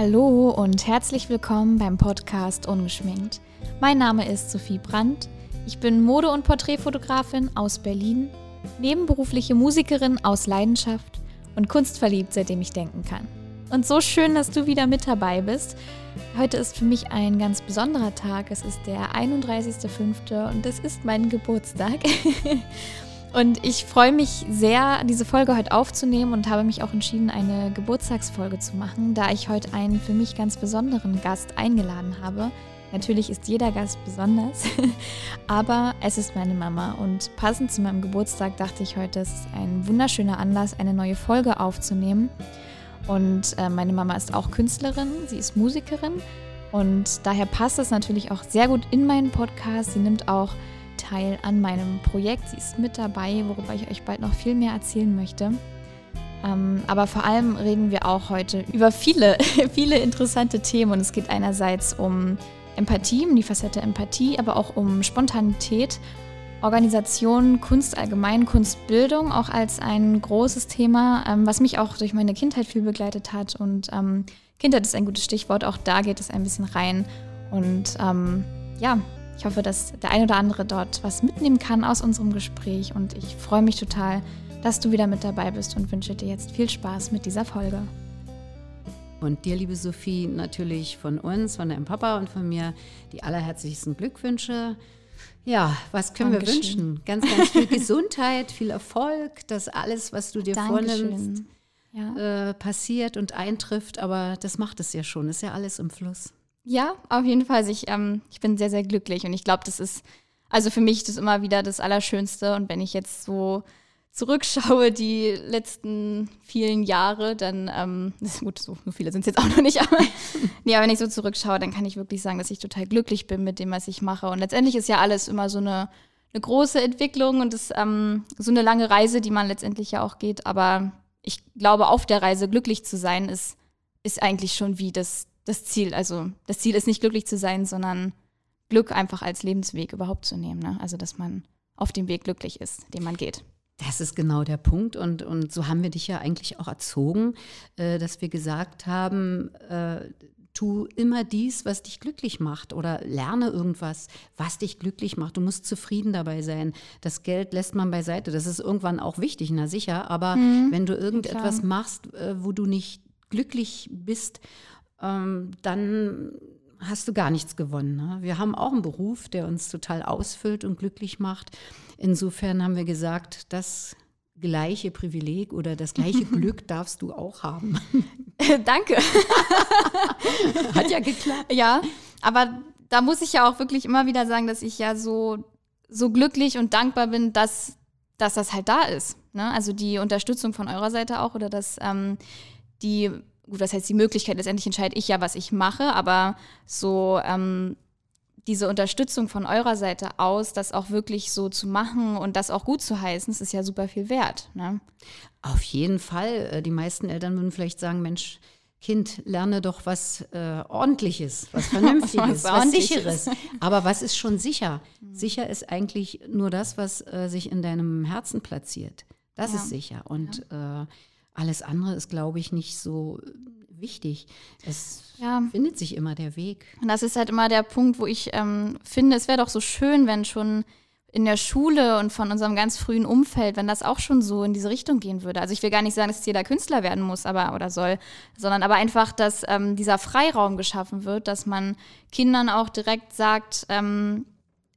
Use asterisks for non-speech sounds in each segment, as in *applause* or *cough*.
Hallo und herzlich willkommen beim Podcast Ungeschminkt. Mein Name ist Sophie Brandt. Ich bin Mode- und Porträtfotografin aus Berlin, nebenberufliche Musikerin aus Leidenschaft und kunstverliebt, seitdem ich denken kann. Und so schön, dass du wieder mit dabei bist. Heute ist für mich ein ganz besonderer Tag. Es ist der 31.05. und es ist mein Geburtstag. *laughs* Und ich freue mich sehr, diese Folge heute aufzunehmen und habe mich auch entschieden, eine Geburtstagsfolge zu machen, da ich heute einen für mich ganz besonderen Gast eingeladen habe. Natürlich ist jeder Gast besonders, *laughs* aber es ist meine Mama und passend zu meinem Geburtstag dachte ich heute, es ist ein wunderschöner Anlass, eine neue Folge aufzunehmen. Und äh, meine Mama ist auch Künstlerin, sie ist Musikerin und daher passt es natürlich auch sehr gut in meinen Podcast. Sie nimmt auch teil an meinem Projekt. Sie ist mit dabei, worüber ich euch bald noch viel mehr erzählen möchte. Ähm, aber vor allem reden wir auch heute über viele, *laughs* viele interessante Themen. Und es geht einerseits um Empathie, um die Facette Empathie, aber auch um Spontanität, Organisation, Kunst allgemein, Kunstbildung auch als ein großes Thema, ähm, was mich auch durch meine Kindheit viel begleitet hat. Und ähm, Kindheit ist ein gutes Stichwort, auch da geht es ein bisschen rein. Und ähm, ja, ich hoffe, dass der ein oder andere dort was mitnehmen kann aus unserem Gespräch und ich freue mich total, dass du wieder mit dabei bist und wünsche dir jetzt viel Spaß mit dieser Folge. Und dir, liebe Sophie, natürlich von uns, von deinem Papa und von mir die allerherzlichsten Glückwünsche. Ja, was können Dankeschön. wir wünschen? Ganz, ganz viel *laughs* Gesundheit, viel Erfolg, dass alles, was du dir Dankeschön. vornimmst, ja. äh, passiert und eintrifft. Aber das macht es ja schon, ist ja alles im Fluss. Ja, auf jeden Fall. Also ich, ähm, ich bin sehr, sehr glücklich und ich glaube, das ist, also für mich das immer wieder das Allerschönste. Und wenn ich jetzt so zurückschaue, die letzten vielen Jahre, dann, ähm, *laughs* gut, so, so viele sind es jetzt auch noch nicht, aber *laughs* nee, aber wenn ich so zurückschaue, dann kann ich wirklich sagen, dass ich total glücklich bin mit dem, was ich mache. Und letztendlich ist ja alles immer so eine, eine große Entwicklung und das, ähm, so eine lange Reise, die man letztendlich ja auch geht. Aber ich glaube, auf der Reise glücklich zu sein, ist, ist eigentlich schon wie das, das Ziel. Also das Ziel ist nicht glücklich zu sein, sondern Glück einfach als Lebensweg überhaupt zu nehmen. Ne? Also dass man auf dem Weg glücklich ist, den man geht. Das ist genau der Punkt. Und, und so haben wir dich ja eigentlich auch erzogen, äh, dass wir gesagt haben, äh, tu immer dies, was dich glücklich macht oder lerne irgendwas, was dich glücklich macht. Du musst zufrieden dabei sein. Das Geld lässt man beiseite. Das ist irgendwann auch wichtig, na sicher. Aber mhm, wenn du irgendetwas klar. machst, äh, wo du nicht glücklich bist ähm, dann hast du gar nichts gewonnen. Ne? Wir haben auch einen Beruf, der uns total ausfüllt und glücklich macht. Insofern haben wir gesagt, das gleiche Privileg oder das gleiche *laughs* Glück darfst du auch haben. *laughs* Danke. *laughs* Hat ja geklappt. Ja, aber da muss ich ja auch wirklich immer wieder sagen, dass ich ja so, so glücklich und dankbar bin, dass, dass das halt da ist. Ne? Also die Unterstützung von eurer Seite auch oder dass ähm, die gut, das heißt die Möglichkeit, letztendlich entscheide ich ja, was ich mache, aber so ähm, diese Unterstützung von eurer Seite aus, das auch wirklich so zu machen und das auch gut zu heißen, das ist ja super viel wert. Ne? Auf jeden Fall. Äh, die meisten Eltern würden vielleicht sagen, Mensch, Kind, lerne doch was äh, Ordentliches, was *laughs* Vernünftiges, was, was Sicheres. Aber was ist schon sicher? Mhm. Sicher ist eigentlich nur das, was äh, sich in deinem Herzen platziert. Das ja. ist sicher. Und ja. äh, alles andere ist, glaube ich, nicht so wichtig. Es ja. findet sich immer der Weg. Und das ist halt immer der Punkt, wo ich ähm, finde, es wäre doch so schön, wenn schon in der Schule und von unserem ganz frühen Umfeld, wenn das auch schon so in diese Richtung gehen würde. Also ich will gar nicht sagen, dass jeder Künstler werden muss, aber oder soll, sondern aber einfach, dass ähm, dieser Freiraum geschaffen wird, dass man Kindern auch direkt sagt, ähm,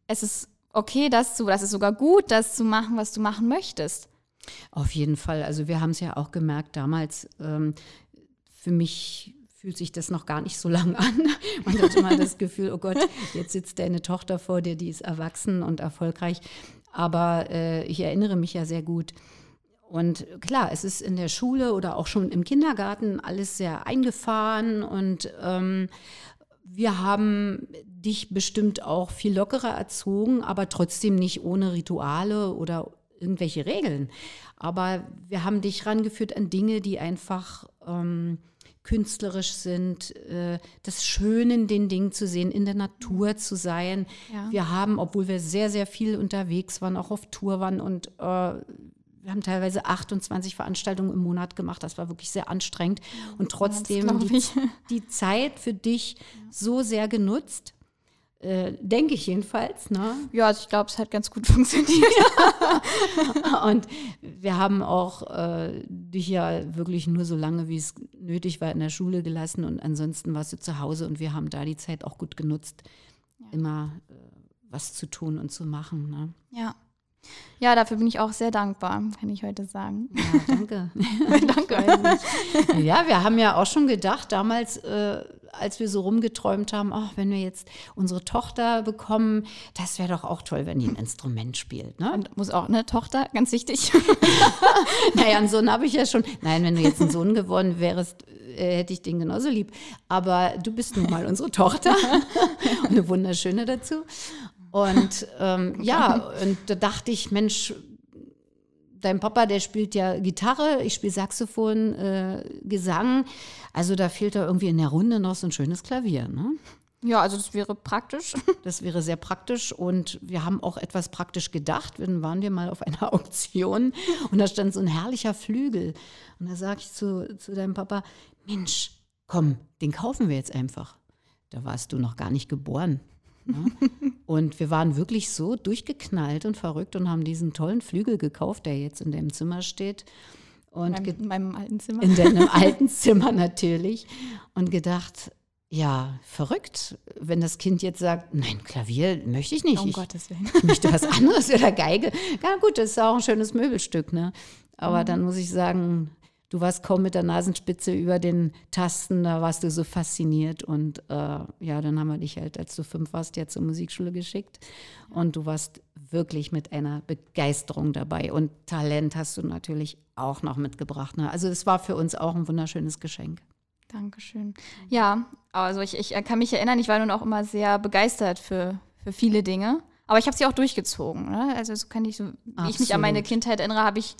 es ist okay, das zu, das ist sogar gut, das zu machen, was du machen möchtest. Auf jeden Fall. Also wir haben es ja auch gemerkt damals. Ähm, für mich fühlt sich das noch gar nicht so lang an. *laughs* Man hat immer das Gefühl, oh Gott, jetzt sitzt deine Tochter vor dir, die ist erwachsen und erfolgreich. Aber äh, ich erinnere mich ja sehr gut. Und klar, es ist in der Schule oder auch schon im Kindergarten alles sehr eingefahren und ähm, wir haben dich bestimmt auch viel lockerer erzogen, aber trotzdem nicht ohne Rituale oder irgendwelche Regeln. Aber wir haben dich rangeführt an Dinge, die einfach ähm, künstlerisch sind, äh, das Schöne in den Dingen zu sehen, in der Natur zu sein. Ja. Wir haben, obwohl wir sehr, sehr viel unterwegs waren, auch auf Tour waren und äh, wir haben teilweise 28 Veranstaltungen im Monat gemacht. Das war wirklich sehr anstrengend. Und trotzdem die, ich. die Zeit für dich so sehr genutzt. Äh, denke ich jedenfalls. Ne? Ja, also ich glaube, es hat ganz gut *laughs* funktioniert. *laughs* Und wir haben auch äh, dich ja wirklich nur so lange, wie es nötig war, in der Schule gelassen. Und ansonsten warst du zu Hause und wir haben da die Zeit auch gut genutzt, immer äh, was zu tun und zu machen. Ne? Ja. Ja, dafür bin ich auch sehr dankbar, kann ich heute sagen. Ja, danke. *laughs* Danke. ja, wir haben ja auch schon gedacht, damals, äh, als wir so rumgeträumt haben, ach, wenn wir jetzt unsere Tochter bekommen, das wäre doch auch toll, wenn die ein Instrument spielt. Ne? Und muss auch eine Tochter, ganz wichtig. *laughs* naja, einen Sohn habe ich ja schon. Nein, wenn du jetzt ein Sohn geworden wärst, äh, hätte ich den genauso lieb. Aber du bist nun mal unsere Tochter. *laughs* Und eine wunderschöne dazu. Und ähm, ja, und da dachte ich, Mensch, dein Papa, der spielt ja Gitarre, ich spiele Saxophon, äh, Gesang. Also da fehlt da irgendwie in der Runde noch so ein schönes Klavier. Ne? Ja, also das wäre praktisch. *laughs* Das wäre sehr praktisch und wir haben auch etwas praktisch gedacht. Dann waren wir mal auf einer *laughs* Auktion und da stand so ein herrlicher Flügel. Und da sage ich zu, zu deinem Papa, Mensch, komm, den kaufen wir jetzt einfach. Da warst du noch gar nicht geboren. Und wir waren wirklich so durchgeknallt und verrückt und haben diesen tollen Flügel gekauft, der jetzt in deinem Zimmer steht. Und in, meinem, in meinem alten Zimmer. in deinem *laughs* alten Zimmer natürlich. Und gedacht, ja, verrückt, wenn das Kind jetzt sagt, nein, Klavier möchte ich nicht. um ich, Gottes Willen. ich *laughs* möchte was anderes oder Geige. Ja gut, das ist auch ein schönes Möbelstück, ne? Aber dann muss ich sagen, du warst kaum mit der Nasenspitze über den Tasten, da warst du so fasziniert. Und äh, ja, dann haben wir dich halt, als du fünf warst, ja zur Musikschule geschickt. Und du warst wirklich mit einer Begeisterung dabei. Und Talent hast du natürlich auch noch mitgebracht. Ne? Also es war für uns auch ein wunderschönes Geschenk. Dankeschön. Ja, also ich, ich kann mich erinnern, ich war nun auch immer sehr begeistert für, für viele Dinge. Aber ich habe sie auch durchgezogen. Ne? Also so kann ich so, wie ich mich an meine Absolut. Kindheit erinnere, habe ich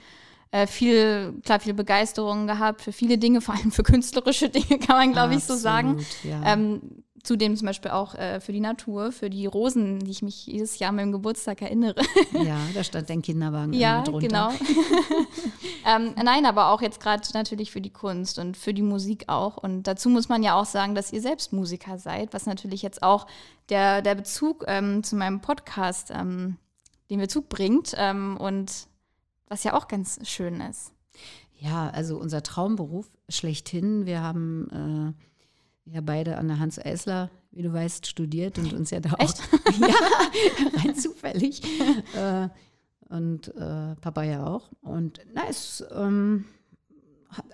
äh, viel, klar, viel Begeisterung gehabt für viele Dinge, vor allem für künstlerische Dinge, kann man, glaube ich, so sagen. Ja. Ähm, zudem zum Beispiel auch äh, für die Natur, für die Rosen, die ich mich jedes Jahr an meinem Geburtstag erinnere. *laughs* ja, da stand dein Kinderwagen ja, drunter. genau. *laughs* ähm, nein, aber auch jetzt gerade natürlich für die Kunst und für die Musik auch. Und dazu muss man ja auch sagen, dass ihr selbst Musiker seid, was natürlich jetzt auch der, der Bezug ähm, zu meinem Podcast ähm, den Bezug bringt ähm, und was ja auch ganz schön ist. Ja, also unser Traumberuf schlechthin. Wir haben äh, ja beide an der Hans Eisler, wie du weißt, studiert und uns ja da Echt? auch *laughs* ja, rein zufällig. *laughs* äh, und äh, Papa ja auch. Und na, es, ähm,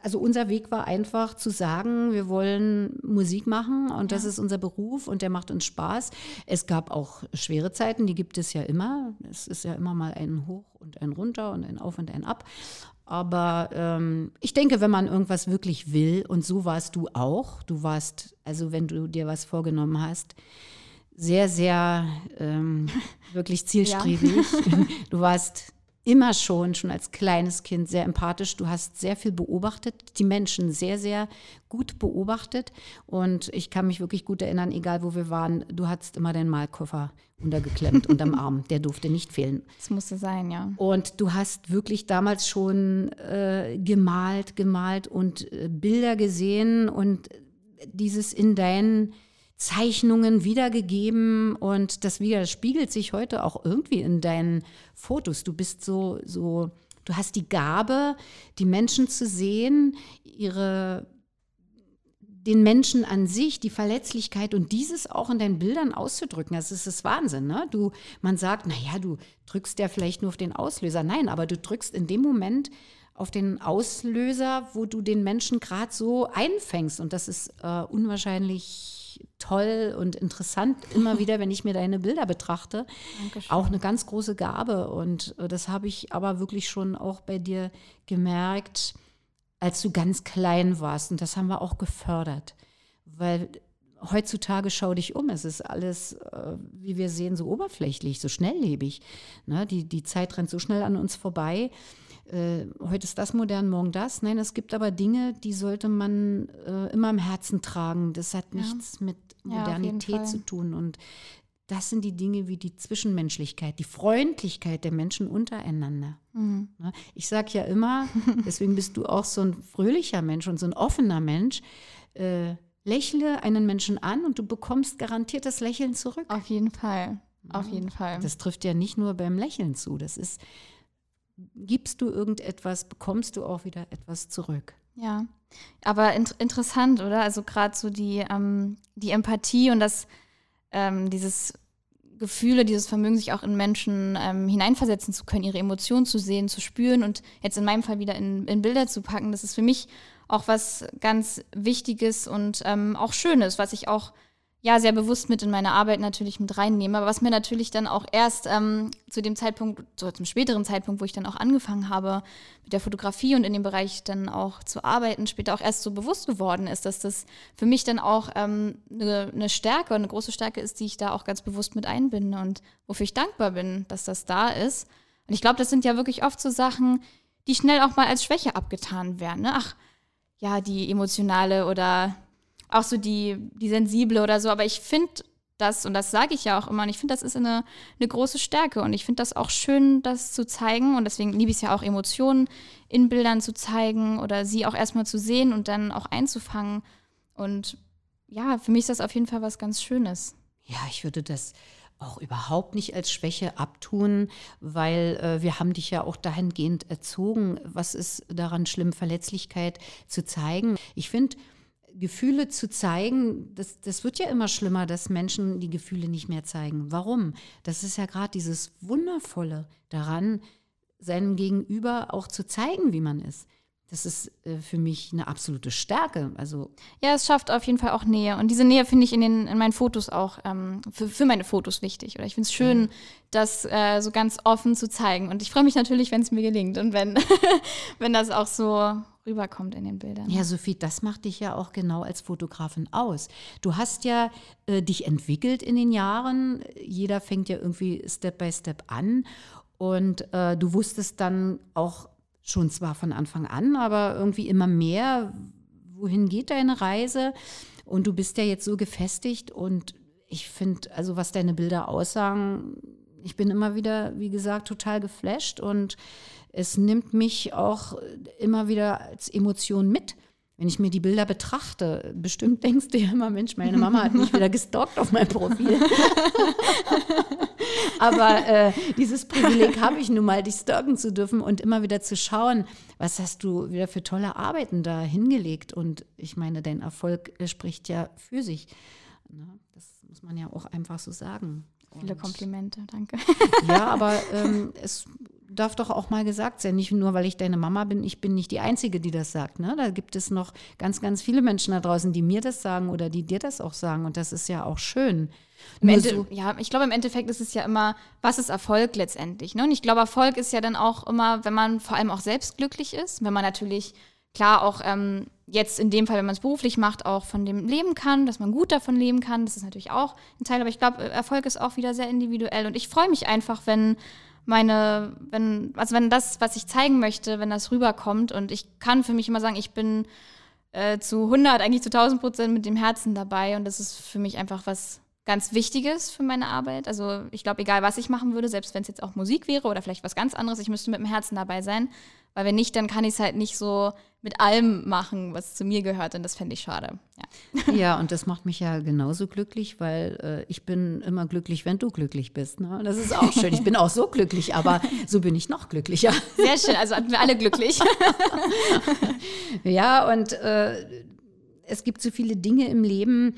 also unser Weg war einfach zu sagen, wir wollen Musik machen und das ist unser Beruf und der macht uns Spaß. Es gab auch schwere Zeiten, die gibt es ja immer. Es ist ja immer mal ein Hoch und ein Runter und ein Auf und ein Ab. Aber ähm, ich denke, wenn man irgendwas wirklich will, und so warst du auch, du warst, also wenn du dir was vorgenommen hast, sehr, sehr ähm, *laughs* wirklich zielstrebig. *laughs* Du warst immer schon, schon als kleines Kind sehr empathisch. Du hast sehr viel beobachtet, die Menschen sehr, sehr gut beobachtet. Und ich kann mich wirklich gut erinnern, egal wo wir waren, du hattest immer deinen Malkoffer untergeklemmt *laughs* unterm Arm. Der durfte nicht fehlen. Das musste sein, ja. Und du hast wirklich damals schon äh, gemalt, gemalt und äh, Bilder gesehen und dieses in deinen Zeichnungen wiedergegeben und das widerspiegelt sich heute auch irgendwie in deinen Fotos. Du bist so, so, du hast die Gabe, die Menschen zu sehen, ihre den Menschen an sich, die Verletzlichkeit und dieses auch in deinen Bildern auszudrücken. Das ist das Wahnsinn. Ne? Du, man sagt, naja, du drückst ja vielleicht nur auf den Auslöser. Nein, aber du drückst in dem Moment auf den Auslöser, wo du den Menschen gerade so einfängst. Und das ist äh, unwahrscheinlich toll und interessant immer *laughs* wieder, wenn ich mir deine Bilder betrachte. Dankeschön. Auch eine ganz große Gabe. Und äh, das habe ich aber wirklich schon auch bei dir gemerkt, als du ganz klein warst. Und das haben wir auch gefördert. Weil heutzutage schau dich um. Es ist alles, äh, wie wir sehen, so oberflächlich, so schnelllebig. Ne? Die, die Zeit rennt so schnell an uns vorbei. Äh, heute ist das modern, morgen das. Nein, es gibt aber Dinge, die sollte man äh, immer im Herzen tragen. Das hat Ja. nichts mit Ja, Modernität Fall. zu tun. Und das sind die Dinge wie die Zwischenmenschlichkeit, die Freundlichkeit der Menschen untereinander. Mhm. Ne? Ich sage ja immer, *laughs* deswegen bist du auch so ein fröhlicher Mensch und so ein offener Mensch. Äh, lächle einen Menschen an und du bekommst garantiert das Lächeln zurück. Auf jeden Fall. Auf jeden Fall. Das trifft ja nicht nur beim Lächeln zu. Das ist, gibst du irgendetwas, bekommst du auch wieder etwas zurück. Ja, aber in interessant, oder? Also gerade so die, ähm, die Empathie und das, ähm, dieses Gefühle, dieses Vermögen, sich auch in Menschen ähm, hineinversetzen zu können, ihre Emotionen zu sehen, zu spüren und jetzt in meinem Fall wieder in, in Bilder zu packen, das ist für mich auch was ganz Wichtiges und ähm, auch Schönes, was ich auch ja sehr bewusst mit in meine Arbeit natürlich mit reinnehme, aber was mir natürlich dann auch erst ähm, zu dem Zeitpunkt, so zum späteren Zeitpunkt, wo ich dann auch angefangen habe mit der Fotografie und in dem Bereich dann auch zu arbeiten, später auch erst so bewusst geworden ist, dass das für mich dann auch ähm, eine, Stärke, eine große Stärke ist, die ich da auch ganz bewusst mit einbinde und wofür ich dankbar bin, dass das da ist. Und ich glaube, das sind ja wirklich oft so Sachen, die schnell auch mal als Schwäche abgetan werden. Ne? Ach, ja, die emotionale oder auch so die, die sensible oder so. Aber ich finde das, und das sage ich ja auch immer, und ich finde, das ist eine, eine große Stärke. Und ich finde das auch schön, das zu zeigen. Und deswegen liebe ich es ja auch, Emotionen in Bildern zu zeigen oder sie auch erstmal zu sehen und dann auch einzufangen. Und ja, für mich ist das auf jeden Fall was ganz Schönes. Ja, ich würde das auch überhaupt nicht als Schwäche abtun, weil äh, wir haben dich ja auch dahingehend erzogen. Was ist daran schlimm, Verletzlichkeit zu zeigen? Ich finde, Gefühle zu zeigen, das, das wird ja immer schlimmer, dass Menschen die Gefühle nicht mehr zeigen. Warum? Das ist ja gerade dieses Wundervolle daran, seinem Gegenüber auch zu zeigen, wie man ist. Das ist äh, für mich eine absolute Stärke. Also ja, es schafft auf jeden Fall auch Nähe. Und diese Nähe finde ich in, den, in meinen Fotos auch ähm, für, für meine Fotos wichtig. Oder ich finde es schön, ja. das äh, so ganz offen zu zeigen. Und ich freue mich natürlich, wenn es mir gelingt und wenn, *laughs* wenn das auch so rüberkommt in den Bildern. Ja, Sophie, das macht dich ja auch genau als Fotografin aus. Du hast ja äh, dich entwickelt in den Jahren. Jeder fängt ja irgendwie Step by Step an. Und äh, du wusstest dann auch schon zwar von Anfang an, aber irgendwie immer mehr, wohin geht deine Reise? Und du bist ja jetzt so gefestigt und ich finde, also was deine Bilder aussagen, ich bin immer wieder, wie gesagt, total geflasht und es nimmt mich auch immer wieder als Emotion mit. Wenn ich mir die Bilder betrachte, bestimmt *laughs* denkst du ja immer, Mensch, meine Mama hat mich wieder gestalkt auf meinem Profil. *laughs* Aber äh, dieses Privileg habe ich nun mal, dich stalken zu dürfen und immer wieder zu schauen, was hast du wieder für tolle Arbeiten da hingelegt. Und ich meine, dein Erfolg spricht ja für sich. Ne? Das muss man ja auch einfach so sagen. Viele Komplimente, danke. Ja, aber ähm, es darf doch auch mal gesagt sein, nicht nur, weil ich deine Mama bin, ich bin nicht die Einzige, die das sagt. Ne? Da gibt es noch ganz, ganz viele Menschen da draußen, die mir das sagen oder die dir das auch sagen. Und das ist ja auch schön. Ende, so ja, ich glaube, im Endeffekt ist es ja immer, was ist Erfolg letztendlich? Ne? Und ich glaube, Erfolg ist ja dann auch immer, wenn man vor allem auch selbst glücklich ist, wenn man natürlich klar auch ähm, jetzt in dem Fall, wenn man es beruflich macht, auch von dem leben kann, dass man gut davon leben kann. Das ist natürlich auch ein Teil, aber ich glaube, Erfolg ist auch wieder sehr individuell. Und ich freue mich einfach, wenn meine, wenn, also wenn das, was ich zeigen möchte, wenn das rüberkommt und ich kann für mich immer sagen, ich bin äh, zu 100, eigentlich zu 1000 Prozent mit dem Herzen dabei und das ist für mich einfach was ganz Wichtiges für meine Arbeit. Also ich glaube, egal was ich machen würde, selbst wenn es jetzt auch Musik wäre oder vielleicht was ganz anderes, ich müsste mit dem Herzen dabei sein, weil wenn nicht, dann kann ich es halt nicht so mit allem machen, was zu mir gehört und das fände ich schade. Ja. *laughs* ja, und das macht mich ja genauso glücklich, weil äh, ich bin immer glücklich, wenn du glücklich bist. Ne? Das ist auch schön. Ich bin auch so glücklich, aber *laughs* so bin ich noch glücklicher. Sehr schön, also hatten wir alle glücklich. *laughs* ja, und äh, es gibt so viele Dinge im Leben,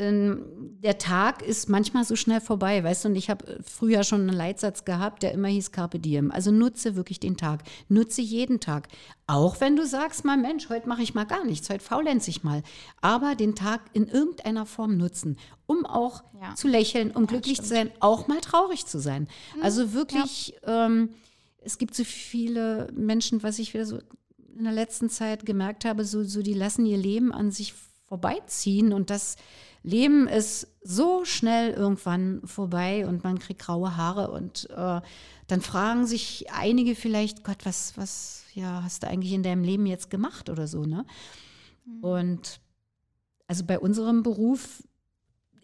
der Tag ist manchmal so schnell vorbei, weißt du, und ich habe äh, früher schon einen Leitsatz gehabt, der immer hieß Carpe Diem. Also nutze wirklich den Tag, nutze jeden Tag. Auch wenn du sagst, mal Mensch, heute mache ich mal gar nichts, heute faulenze ich mal. Aber den Tag in irgendeiner Form nutzen, um auch ja. zu lächeln, um ja, glücklich stimmt. zu sein, auch mal traurig zu sein. Mhm. Also wirklich, ja. ähm, es gibt so viele Menschen, was ich wieder so in der letzten Zeit gemerkt habe, so, so die lassen ihr Leben an sich vorbeiziehen und das Leben ist so schnell irgendwann vorbei und man kriegt graue Haare und äh, dann fragen sich einige vielleicht, Gott, was, was, ja, hast du eigentlich in deinem Leben jetzt gemacht oder so, ne? Mhm. Und also bei unserem Beruf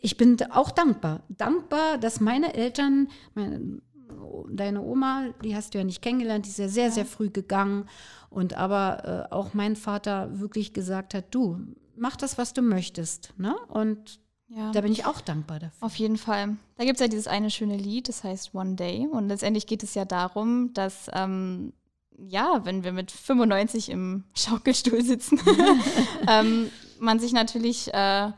ich bin auch dankbar. Dankbar, dass meine Eltern, meine, deine Oma, die hast du ja nicht kennengelernt, die ist ja sehr, sehr früh gegangen. Und aber äh, auch mein Vater wirklich gesagt hat, du, mach das, was du möchtest. Ne? Und ja. da bin ich auch dankbar dafür. Auf jeden Fall. Da gibt es ja dieses eine schöne Lied, das heißt One Day. Und letztendlich geht es ja darum, dass ähm, ja, wenn wir mit 95 im *laughs* Schaukelstuhl sitzen, *laughs* ähm, man sich natürlich äh,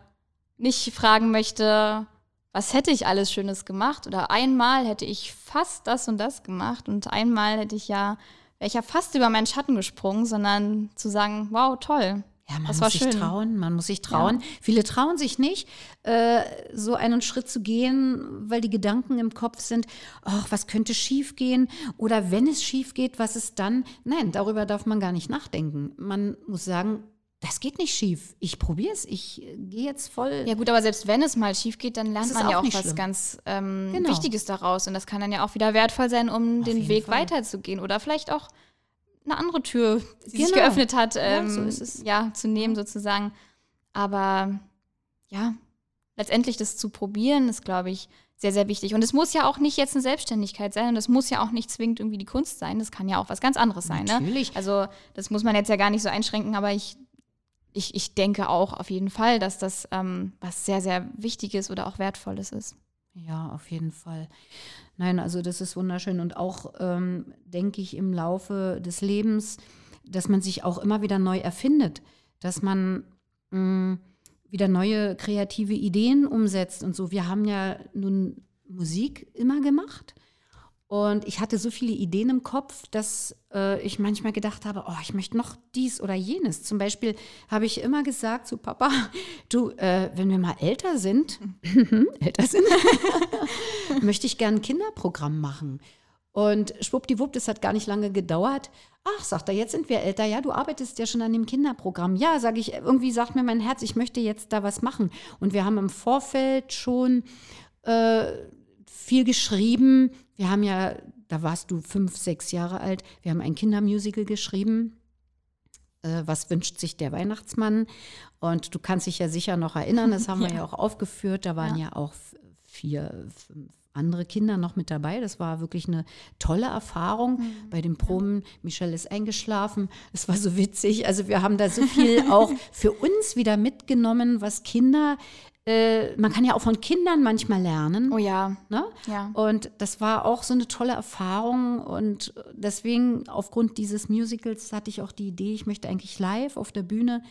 nicht fragen möchte, was hätte ich alles Schönes gemacht? Oder einmal hätte ich fast das und das gemacht und einmal hätte ich ja, wäre ich ja fast über meinen Schatten gesprungen, sondern zu sagen, wow, toll. Ja, man das muss sich schön. trauen, man muss sich trauen. Ja. Viele trauen sich nicht, äh, so einen Schritt zu gehen, weil die Gedanken im Kopf sind, ach, was könnte schief gehen? Oder wenn es schief geht, was ist dann? Nein, darüber darf man gar nicht nachdenken. Man muss sagen, das geht nicht schief. Ich probiere es. Ich äh, gehe jetzt voll. Ja gut, aber selbst wenn es mal schief geht, dann lernt man ja auch was schlimm. ganz ähm, genau. Wichtiges daraus. Und das kann dann ja auch wieder wertvoll sein, um Auf den Weg Fall. weiterzugehen. Oder vielleicht auch eine andere Tür, die genau. sich geöffnet hat, ähm, ja, so ja, zu nehmen sozusagen. Aber ja, letztendlich das zu probieren, ist, glaube ich, sehr, sehr wichtig. Und es muss ja auch nicht jetzt eine Selbstständigkeit sein und es muss ja auch nicht zwingend irgendwie die Kunst sein. Das kann ja auch was ganz anderes sein. Ne? Natürlich. Ne? Also das muss man jetzt ja gar nicht so einschränken, aber ich ich, ich denke auch auf jeden Fall, dass das ähm, was sehr, sehr Wichtiges oder auch Wertvolles ist. Ja, auf jeden Fall. Nein, also das ist wunderschön und auch, ähm, denke ich, im Laufe des Lebens, dass man sich auch immer wieder neu erfindet, dass man mh, mm, wieder neue kreative Ideen umsetzt und so. Wir haben ja nun Musik immer gemacht und ich hatte so viele Ideen im Kopf, dass äh, ich manchmal gedacht habe, oh, ich möchte noch dies oder jenes. Zum Beispiel habe ich immer gesagt zu Papa, *laughs* du, äh, wenn wir mal älter sind, *laughs* älter sind, *laughs* möchte ich gerne ein Kinderprogramm machen. Und schwuppdiwupp, das hat gar nicht lange gedauert. Ach, sagt er, jetzt sind wir älter. Ja, du arbeitest ja schon an dem Kinderprogramm. Ja, sage ich, irgendwie sagt mir mein Herz, ich möchte jetzt da was machen. Und wir haben im Vorfeld schon äh, viel geschrieben, wir haben ja, da warst du fünf, sechs Jahre alt, wir haben ein Kindermusical geschrieben. Äh, was wünscht sich der Weihnachtsmann? Und du kannst dich ja sicher noch erinnern, das haben *laughs* ja. wir ja auch aufgeführt. Da waren ja, ja auch vier, fünf andere Kinder noch mit dabei. Das war wirklich eine tolle Erfahrung. Mhm. Bei den Proben, Michelle ist eingeschlafen. Es war so witzig. Also wir haben da so viel *laughs* auch für uns wieder mitgenommen, was Kinder äh, man kann ja auch von Kindern manchmal lernen. Oh ja. Ne? ja. Und das war auch so eine tolle Erfahrung. Und deswegen, aufgrund dieses Musicals, hatte ich auch die Idee, ich möchte eigentlich live auf der Bühne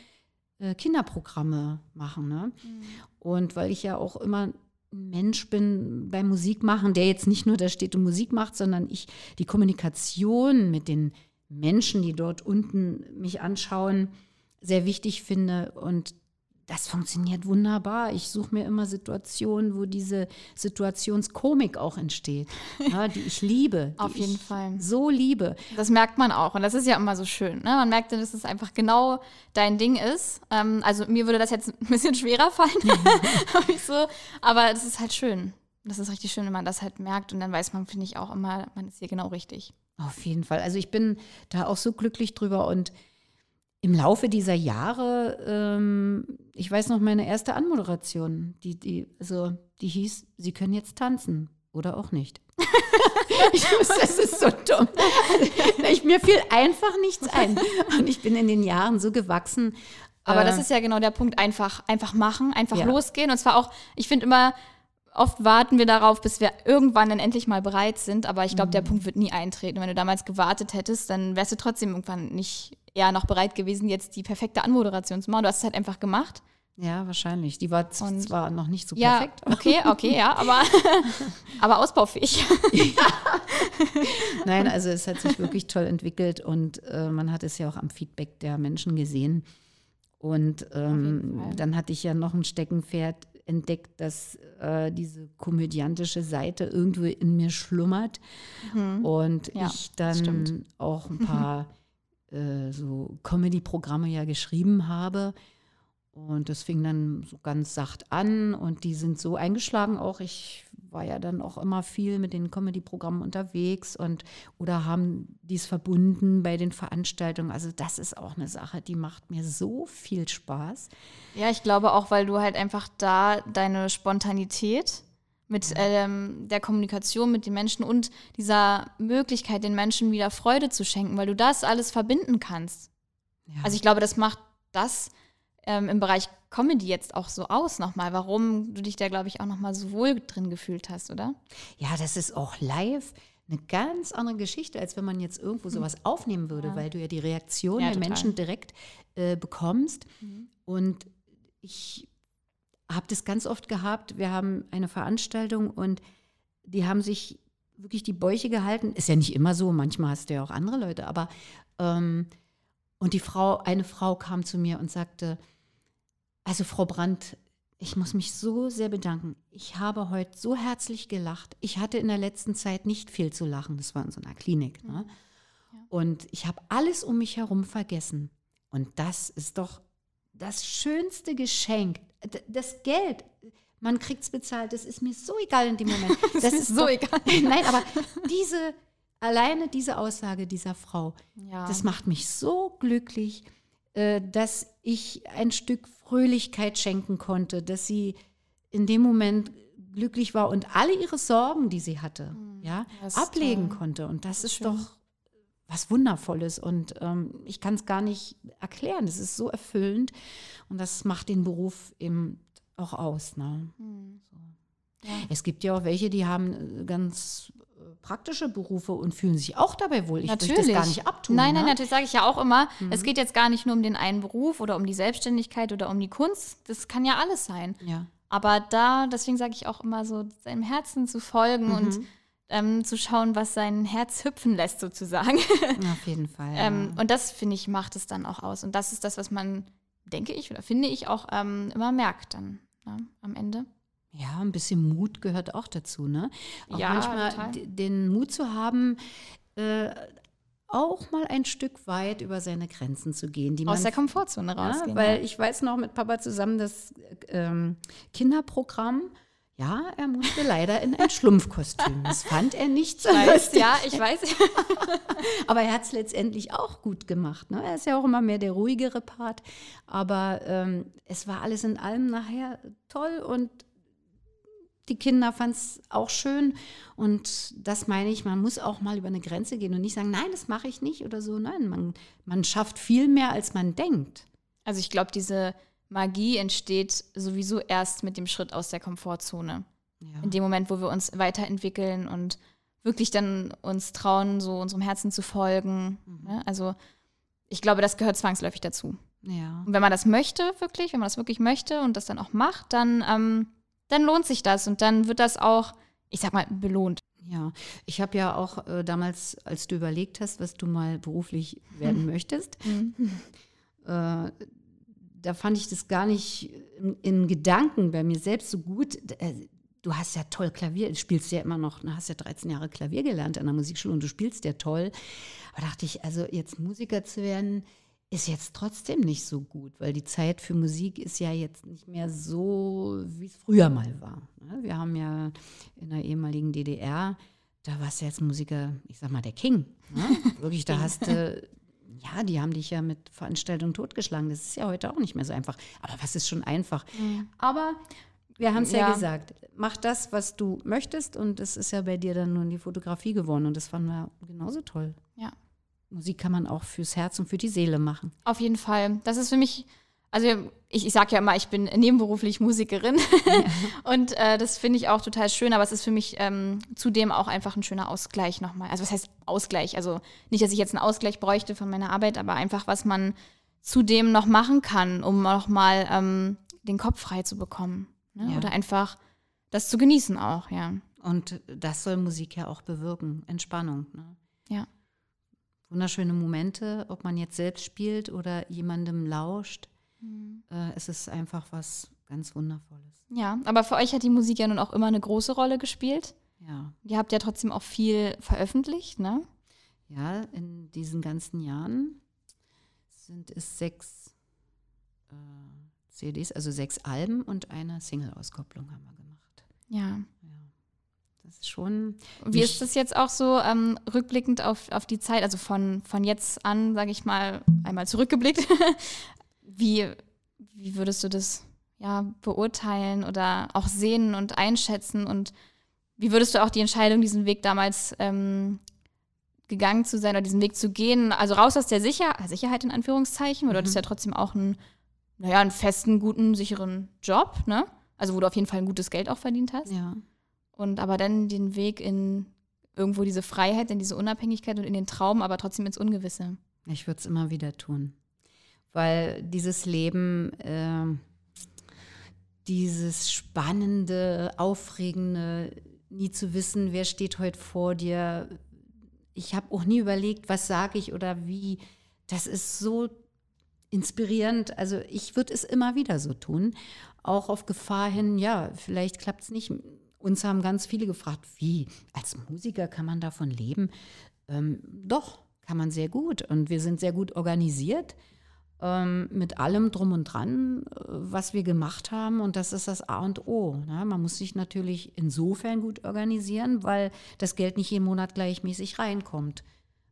äh, Kinderprogramme machen. Ne? Mhm. Und weil ich ja auch immer ein Mensch bin beim Musikmachen, der jetzt nicht nur da steht und Musik macht, sondern ich die Kommunikation mit den Menschen, die dort unten mich anschauen, sehr wichtig finde. Und das funktioniert wunderbar. Ich suche mir immer Situationen, wo diese Situationskomik auch entsteht, *laughs* ja, die ich liebe. Die Auf jeden ich Fall. So liebe. Das merkt man auch und das ist ja immer so schön. Ne? Man merkt dann, dass es einfach genau dein Ding ist. Ähm, also mir würde das jetzt *laughs* ein bisschen schwerer fallen, *laughs* so, aber es ist halt schön. Das ist richtig schön, wenn man das halt merkt und dann weiß man, finde ich auch immer, man ist hier genau richtig. Auf jeden Fall. Also ich bin da auch so glücklich drüber und im Laufe dieser Jahre, ähm, ich weiß noch meine erste Anmoderation, die, die, also, die hieß, Sie können jetzt tanzen oder auch nicht. *laughs* ich das ist so dumm. Ich, mir fiel einfach nichts ein. Und ich bin in den Jahren so gewachsen. Aber äh, das ist ja genau der Punkt, einfach, einfach machen, einfach ja. losgehen. Und zwar auch, ich finde immer, oft warten wir darauf, bis wir irgendwann dann endlich mal bereit sind. Aber ich glaube, mhm. der Punkt wird nie eintreten. Wenn du damals gewartet hättest, dann wärst du trotzdem irgendwann nicht eher noch bereit gewesen, jetzt die perfekte Anmoderation zu machen. Du hast es halt einfach gemacht. Ja, wahrscheinlich. Die war und zwar noch nicht so perfekt. Ja, okay, okay, ja, aber, *laughs* aber ausbaufähig. Ja. *laughs* Nein, also es hat sich wirklich toll entwickelt und äh, man hat es ja auch am Feedback der Menschen gesehen. Und ähm, dann hatte ich ja noch ein Steckenpferd entdeckt, dass äh, diese komödiantische Seite irgendwo in mir schlummert. Mhm. Und ja, ich dann auch ein *laughs* paar äh, so Comedy-Programme ja geschrieben habe. Und das fing dann so ganz sacht an und die sind so eingeschlagen auch. Ich war ja dann auch immer viel mit den Comedy-Programmen unterwegs und oder haben dies verbunden bei den Veranstaltungen. Also das ist auch eine Sache, die macht mir so viel Spaß. Ja, ich glaube auch, weil du halt einfach da deine Spontanität mit ähm, der Kommunikation mit den Menschen und dieser Möglichkeit, den Menschen wieder Freude zu schenken, weil du das alles verbinden kannst. Ja. Also ich glaube, das macht das ähm, im Bereich Comedy jetzt auch so aus nochmal, warum du dich da, glaube ich, auch nochmal so wohl drin gefühlt hast, oder? Ja, das ist auch live eine ganz andere Geschichte, als wenn man jetzt irgendwo sowas hm. aufnehmen würde, ja. weil du ja die Reaktion ja, der total. Menschen direkt äh, bekommst. Mhm. Und ich habe das ganz oft gehabt. Wir haben eine Veranstaltung und die haben sich wirklich die Bäuche gehalten. Ist ja nicht immer so, manchmal hast du ja auch andere Leute, aber ähm, und die Frau, eine Frau kam zu mir und sagte, also Frau Brandt, ich muss mich so sehr bedanken. Ich habe heute so herzlich gelacht. Ich hatte in der letzten Zeit nicht viel zu lachen. Das war in so einer Klinik. Ne? Ja. Und ich habe alles um mich herum vergessen. Und das ist doch das schönste Geschenk. Das Geld, man kriegt es bezahlt, das ist mir so egal in dem Moment. *laughs* Das, das ist so doch, egal. *laughs* Nein, aber diese, alleine diese Aussage dieser Frau, ja. das macht mich so glücklich, äh, dass ich ein Stück Fröhlichkeit schenken konnte, dass sie in dem Moment glücklich war und alle ihre Sorgen, die sie hatte, mhm. ja, ablegen toll. konnte. Und das, das ist schön. doch was Wundervolles und ähm, ich kann es gar nicht erklären. Es ist so erfüllend und das macht den Beruf eben auch aus. Ne? Mhm. So. Ja. Es gibt ja auch welche, die haben äh, ganz äh, praktische Berufe und fühlen sich auch dabei wohl. Ich natürlich. das gar nicht abtun. Nein, nein, ne? natürlich sage ich ja auch immer, mhm. es geht jetzt gar nicht nur um den einen Beruf oder um die Selbstständigkeit oder um die Kunst. Das kann ja alles sein. Ja. Aber da, deswegen sage ich auch immer so, seinem Herzen zu folgen mhm. und ähm, zu schauen, was sein Herz hüpfen lässt, sozusagen. *laughs* Auf jeden *laughs* Fall. ähm, und das, finde ich, macht es dann auch aus. Und das ist das, was man, denke ich, oder finde ich, auch ähm, immer merkt dann ne, am Ende. Ja, ein bisschen Mut gehört auch dazu, ne? Auch ja, manchmal den Mut zu haben, äh, auch mal ein Stück weit über seine Grenzen zu gehen. Die Aus der Komfortzone rausgehen. Ja, weil ich weiß noch mit Papa zusammen das ähm, Kinderprogramm. Ja, er musste leider in ein Schlumpfkostüm. Das fand er nicht so weiß, Ja, ich weiß. *laughs* Aber er hat es letztendlich auch gut gemacht. Ne? Er ist ja auch immer mehr der ruhigere Part. Aber ähm, es war alles in allem nachher toll und die Kinder fanden es auch schön. Und das meine ich, man muss auch mal über eine Grenze gehen und nicht sagen, nein, das mache ich nicht oder so. Nein, man, man schafft viel mehr, als man denkt. Also ich glaube, diese Magie entsteht sowieso erst mit dem Schritt aus der Komfortzone. Ja. In dem Moment, wo wir uns weiterentwickeln und wirklich dann uns trauen, so unserem Herzen zu folgen. Mhm. Ne? Also ich glaube, das gehört zwangsläufig dazu. Ja. Und wenn man das möchte, wirklich, wenn man das wirklich möchte und das dann auch macht, dann ähm, dann lohnt sich das und dann wird das auch, ich sag mal, belohnt. Ja, ich habe ja auch äh, damals, als du überlegt hast, was du mal beruflich werden *laughs* möchtest, mhm. äh, da fand ich das gar nicht in, in, Gedanken bei mir selbst so gut. Äh, du hast ja toll Klavier, du spielst ja immer noch, du hast ja 13 Jahre Klavier gelernt an der Musikschule und du spielst ja toll. Aber dachte ich, also jetzt Musiker zu werden, ist jetzt trotzdem nicht so gut, weil die Zeit für Musik ist ja jetzt nicht mehr so, wie es früher mal war. Ne? Wir haben ja in der ehemaligen DDR, da warst du jetzt Musiker, ich sag mal, der King. Ne? *laughs* Wirklich, da hast du, ja, die haben dich ja mit Veranstaltungen totgeschlagen. Das ist ja heute auch nicht mehr so einfach. Aber was ist schon einfach? Mhm. Aber wir haben es ja. ja. gesagt, mach das, was du möchtest. Und es ist ja bei dir dann nun die Fotografie geworden. Und das fanden wir genauso toll. Ja. Musik kann man auch fürs Herz und für die Seele machen. Auf jeden Fall. Das ist für mich, also ich, ich sage ja immer, ich bin nebenberuflich Musikerin ja. *laughs* und äh, das finde ich auch total schön, aber es ist für mich ähm, zudem auch einfach ein schöner Ausgleich nochmal. Also was heißt Ausgleich? Also nicht, dass ich jetzt einen Ausgleich bräuchte von meiner Arbeit, aber einfach, was man zudem noch machen kann, um nochmal ähm, den Kopf frei zu bekommen. Ne? Ja. Oder einfach das zu genießen auch, ja. Und das soll Musik ja auch bewirken, Entspannung. Ne? Ja wunderschöne Momente, ob man jetzt selbst spielt oder jemandem lauscht. Mhm. Äh, es ist einfach was ganz Wundervolles. Ja, aber für euch hat die Musik ja nun auch immer eine große Rolle gespielt. Ja. Ihr habt ja trotzdem auch viel veröffentlicht, ne? Ja, in diesen ganzen Jahren sind es sechs äh, CDs, also sechs Alben und eine Single-Auskopplung haben wir gemacht. Ja. ja. Das ist schon. Wie ist das jetzt auch so ähm, rückblickend auf, auf die Zeit, also von, von jetzt an, sage ich mal, einmal zurückgeblickt? *laughs* wie, wie würdest du das ja, beurteilen oder auch sehen und einschätzen? Und wie würdest du auch die Entscheidung, diesen Weg damals ähm, gegangen zu sein oder diesen Weg zu gehen, also raus aus der Sicher Sicherheit in Anführungszeichen, weil mhm. du hattest ja trotzdem auch einen, naja, einen festen, guten, sicheren Job, ne? Also wo du auf jeden Fall ein gutes Geld auch verdient hast. Ja. Und aber dann den Weg in irgendwo diese Freiheit, in diese Unabhängigkeit und in den Traum, aber trotzdem ins Ungewisse. Ich würde es immer wieder tun. Weil dieses Leben, äh, dieses spannende, aufregende, nie zu wissen, wer steht heute vor dir. Ich habe auch nie überlegt, was sage ich oder wie. Das ist so inspirierend. Also ich würde es immer wieder so tun. Auch auf Gefahr hin, ja, vielleicht klappt es nicht. Uns haben ganz viele gefragt, wie, als Musiker kann man davon leben? Ähm, doch, kann man sehr gut. Und wir sind sehr gut organisiert ähm, mit allem drum und dran, äh, was wir gemacht haben. Und das ist das A und O. Ne? Man muss sich natürlich insofern gut organisieren, weil das Geld nicht jeden Monat gleichmäßig reinkommt.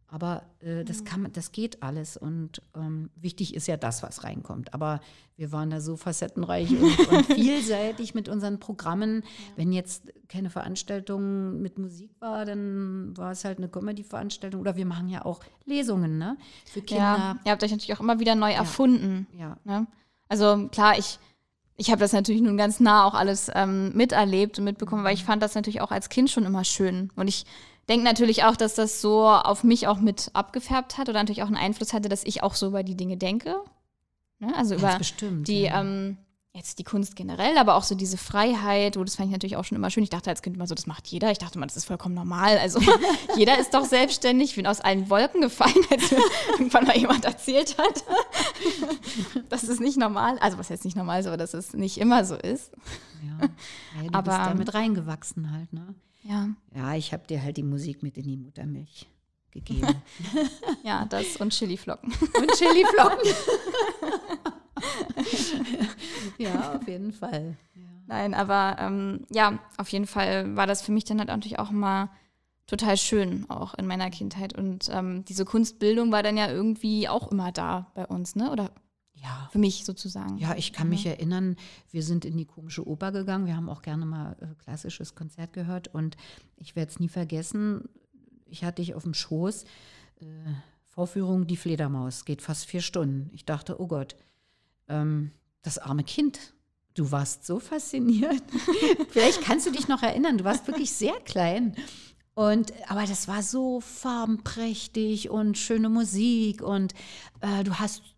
Aber äh, das, mhm. kann, das geht alles und ähm, wichtig ist ja das, was reinkommt. Aber wir waren da so facettenreich und, und *laughs* vielseitig mit unseren Programmen. Ja. Wenn jetzt keine Veranstaltung mit Musik war, dann war es halt eine Comedy-Veranstaltung. Oder wir machen ja auch Lesungen ne? für Kinder. Ja, ihr habt euch natürlich auch immer wieder neu erfunden. Ja. Ne? Also klar, ich, ich habe das natürlich nun ganz nah auch alles ähm, miterlebt und mitbekommen, weil ich mhm. fand das natürlich auch als Kind schon immer schön. Und ich denke natürlich auch, dass das so auf mich auch mit abgefärbt hat oder natürlich auch einen Einfluss hatte, dass ich auch so über die Dinge denke. Ne? Also über bestimmt, die, ja. ähm, jetzt die Kunst generell, aber auch so diese Freiheit, wo das fand ich natürlich auch schon immer schön. Ich dachte als Kind immer so, das macht jeder. Ich dachte immer, das ist vollkommen normal. Also *laughs* jeder ist doch selbstständig. Ich bin aus allen Wolken gefallen, *laughs* als mir irgendwann mal jemand erzählt hat, *laughs* dass es nicht normal, also was heißt nicht normal ist, aber dass es nicht immer so ist. Ja, ja du aber, bist damit reingewachsen halt, ne? Ja. Ja, ich habe dir halt die Musik mit in die Muttermilch gegeben. *laughs* ja, das und Chiliflocken. *laughs* Und Chiliflocken. *laughs* ja, auf jeden Fall. Ja. Nein, aber ähm, ja, auf jeden Fall war das für mich dann halt natürlich auch immer total schön, auch in meiner Kindheit. Und ähm, diese Kunstbildung war dann ja irgendwie auch immer da bei uns, ne? Oder ja. Für mich sozusagen. Ja, ich kann mich erinnern, wir sind in die komische Oper gegangen. Wir haben auch gerne mal äh, klassisches Konzert gehört. Und ich werde es nie vergessen, ich hatte dich auf dem Schoß. Äh, Vorführung Die Fledermaus, geht fast vier Stunden. Ich dachte, oh Gott, ähm, das arme Kind, du warst so fasziniert. *laughs* Vielleicht kannst du dich noch erinnern, du warst wirklich sehr klein. Und, aber das war so farbenprächtig und schöne Musik und äh, du hast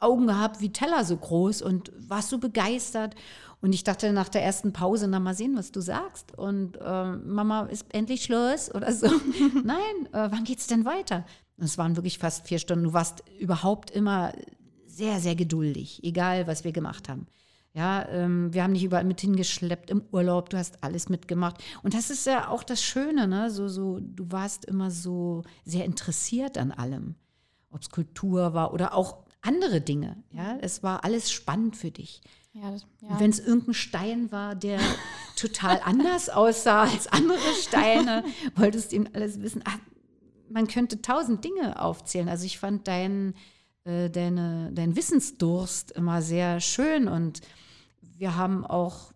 Augen gehabt wie Teller so groß und warst so begeistert. Und ich dachte nach der ersten Pause, na mal sehen, was du sagst. Und äh, Mama, ist endlich Schluss oder so. *laughs* Nein, äh, wann geht's denn weiter? Es waren wirklich fast vier Stunden. Du warst überhaupt immer sehr, sehr geduldig, egal was wir gemacht haben. Ja, ähm, wir haben dich überall mit hingeschleppt im Urlaub, du hast alles mitgemacht. Und das ist ja auch das Schöne, ne? So, so, du warst immer so sehr interessiert an allem. Ob es Kultur war oder auch andere Dinge. Ja, es war alles spannend für dich. Ja, ja. Wenn es irgendein Stein war, der *laughs* total anders aussah als andere Steine, *laughs* wolltest du ihm alles wissen. Ach, man könnte tausend Dinge aufzählen. Also ich fand dein, äh, deine, dein Wissensdurst immer sehr schön und wir haben auch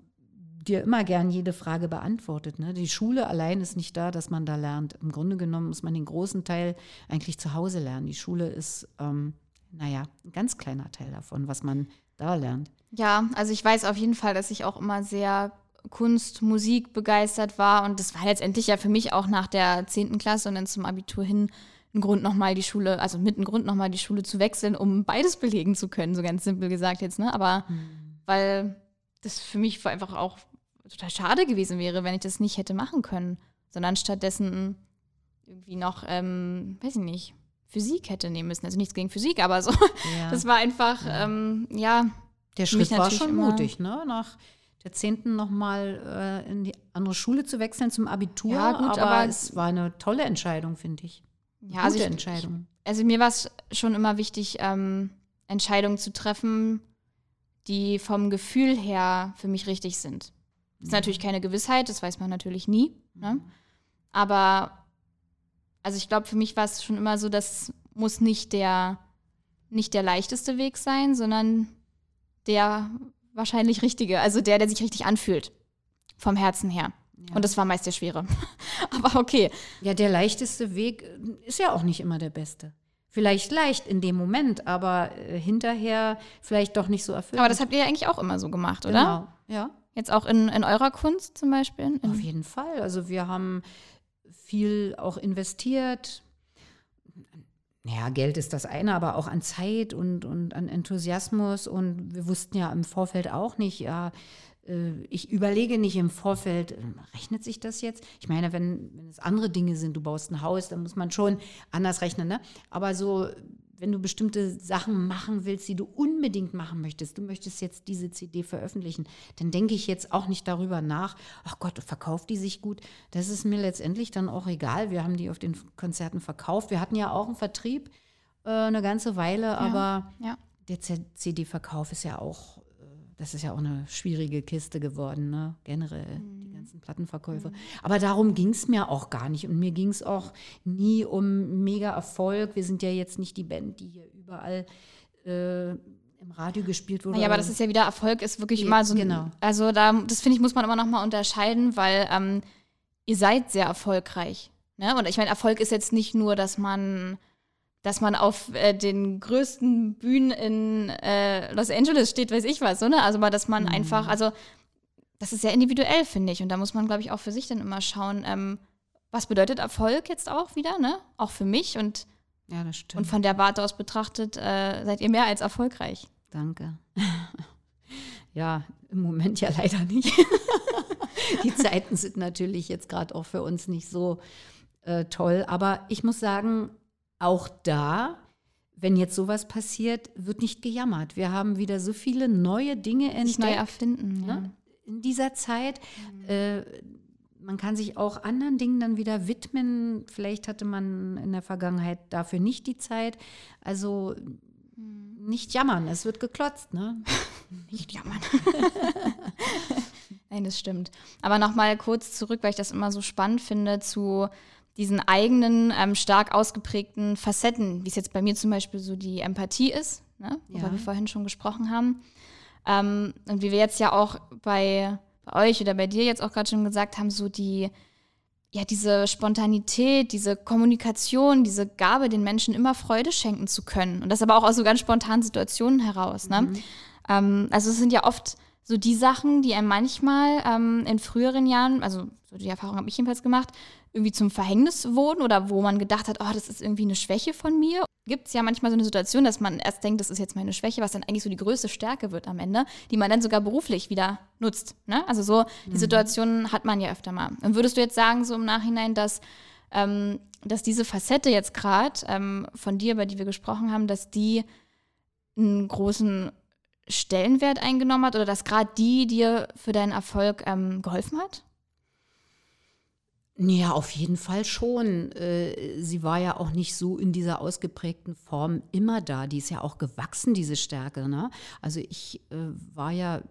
dir immer gern jede Frage beantwortet. Ne? Die Schule allein ist nicht da, dass man da lernt. Im Grunde genommen muss man den großen Teil eigentlich zu Hause lernen. Die Schule ist ähm, naja, ein ganz kleiner Teil davon, was man da lernt. Ja, also ich weiß auf jeden Fall, dass ich auch immer sehr Kunst, Musik begeistert war. Und das war letztendlich ja für mich auch nach der 10. Klasse und dann zum Abitur hin ein Grund nochmal die Schule, also mit einem Grund nochmal die Schule zu wechseln, um beides belegen zu können, so ganz simpel gesagt jetzt, ne? Aber mhm. weil das für mich einfach auch total schade gewesen wäre, wenn ich das nicht hätte machen können, sondern stattdessen irgendwie noch, ähm, weiß ich nicht, Physik hätte nehmen müssen. Also nichts gegen Physik, aber so. Ja. Das war einfach, ja. Ähm, ja Der Schritt war schon mutig, ne? Nach der 10. nochmal äh, in die andere Schule zu wechseln zum Abitur. Ja, gut, aber, aber es war eine tolle Entscheidung, finde ich. Ja, Gute also ich, Entscheidung. also mir war es schon immer wichtig, ähm, Entscheidungen zu treffen, die vom Gefühl her für mich richtig sind. Das ist natürlich keine Gewissheit, das weiß man natürlich nie. Ne? Aber also ich glaube, für mich war es schon immer so, das muss nicht der, nicht der leichteste Weg sein, sondern der wahrscheinlich richtige, also der, der sich richtig anfühlt. Vom Herzen her. Ja. Und das war meist der schwere. *laughs* Aber okay. Ja, der leichteste Weg ist ja auch nicht immer der beste. Vielleicht leicht in dem Moment, aber äh, hinterher vielleicht doch nicht so erfüllt. Aber das habt ihr ja eigentlich auch immer so gemacht, oder? Genau, ja. Jetzt auch in, in eurer Kunst zum Beispiel? In Auf jeden Fall. Also wir haben viel auch investiert. Ja, Geld ist das eine, aber auch an Zeit und, und an Enthusiasmus. Und wir wussten ja im Vorfeld auch nicht, ja, äh, ich überlege nicht im Vorfeld, ähm, rechnet sich das jetzt? Ich meine, wenn, wenn es andere Dinge sind, du baust ein Haus, dann muss man schon anders rechnen. Ne? Aber so, wenn du bestimmte Sachen machen willst, die du unbedingt machen möchtest, du möchtest jetzt diese CD veröffentlichen, dann denke ich jetzt auch nicht darüber nach, ach Gott, verkauft die sich gut. Das ist mir letztendlich dann auch egal. Wir haben die auf den Konzerten verkauft. Wir hatten ja auch einen Vertrieb äh, eine ganze Weile, ja, aber ja. der CD-Verkauf ist ja auch das ist ja auch eine schwierige Kiste geworden, ne? generell, mhm. Ganzen Plattenverkäufe. Mhm. Aber darum ging es mir auch gar nicht. Und mir ging es auch nie um mega Erfolg. Wir sind ja jetzt nicht die Band, die hier überall äh, im Radio gespielt wurde. Ja, aber das ist ja wieder Erfolg, ist wirklich immer so. Genau. Also da, das finde ich, muss man immer noch mal unterscheiden, weil ähm, ihr seid sehr erfolgreich. Ne? Und ich meine, Erfolg ist jetzt nicht nur, dass man dass man auf äh, den größten Bühnen in äh, Los Angeles steht, weiß ich was, so, ne? Also mal, dass man mhm. einfach, also das ist sehr individuell, finde ich. Und da muss man, glaube ich, auch für sich dann immer schauen, ähm, was bedeutet Erfolg jetzt auch wieder, ne? Auch für mich und, ja, das stimmt. und von der Warte aus betrachtet, äh, seid ihr mehr als erfolgreich. Danke. *laughs* ja, im Moment ja leider nicht. *laughs* Die Zeiten sind natürlich jetzt gerade auch für uns nicht so äh, toll. Aber ich muss sagen, auch da, wenn jetzt sowas passiert, wird nicht gejammert. Wir haben wieder so viele neue Dinge entdeckt. Neu erfinden, ja. In dieser Zeit. Mhm. Äh, man kann sich auch anderen Dingen dann wieder widmen. Vielleicht hatte man in der Vergangenheit dafür nicht die Zeit. Also mhm. nicht jammern, es wird geklotzt, ne? *laughs* nicht jammern. Nein, das stimmt. Aber nochmal kurz zurück, weil ich das immer so spannend finde, zu diesen eigenen, ähm, stark ausgeprägten Facetten, wie es jetzt bei mir zum Beispiel so die Empathie ist, ne? worüber ja. wir vorhin schon gesprochen haben. Ähm, und wie wir jetzt ja auch bei, bei euch oder bei dir jetzt auch gerade schon gesagt haben, so die, ja, diese Spontanität, diese Kommunikation, diese Gabe, den Menschen immer Freude schenken zu können. Und das aber auch aus so ganz spontanen Situationen heraus. Ne? Mhm. Ähm, also es sind ja oft so die Sachen, die einem manchmal ähm, in früheren Jahren, also so die Erfahrung habe ich jedenfalls gemacht, irgendwie zum Verhängnis wurden oder wo man gedacht hat, oh, das ist irgendwie eine Schwäche von mir. Gibt es ja manchmal so eine Situation, dass man erst denkt, das ist jetzt meine Schwäche, was dann eigentlich so die größte Stärke wird am Ende, die man dann sogar beruflich wieder nutzt. Ne? Also so, die mhm. Situation hat man ja öfter mal. Und würdest du jetzt sagen, so im Nachhinein, dass, ähm, dass diese Facette jetzt gerade ähm, von dir, über die wir gesprochen haben, dass die einen großen Stellenwert eingenommen hat oder dass gerade die dir für deinen Erfolg ähm, geholfen hat? Ja, auf jeden Fall schon. Äh, sie war ja auch nicht so in dieser ausgeprägten Form immer da. Die ist ja auch gewachsen, diese Stärke. Ne? Also ich äh, war ja,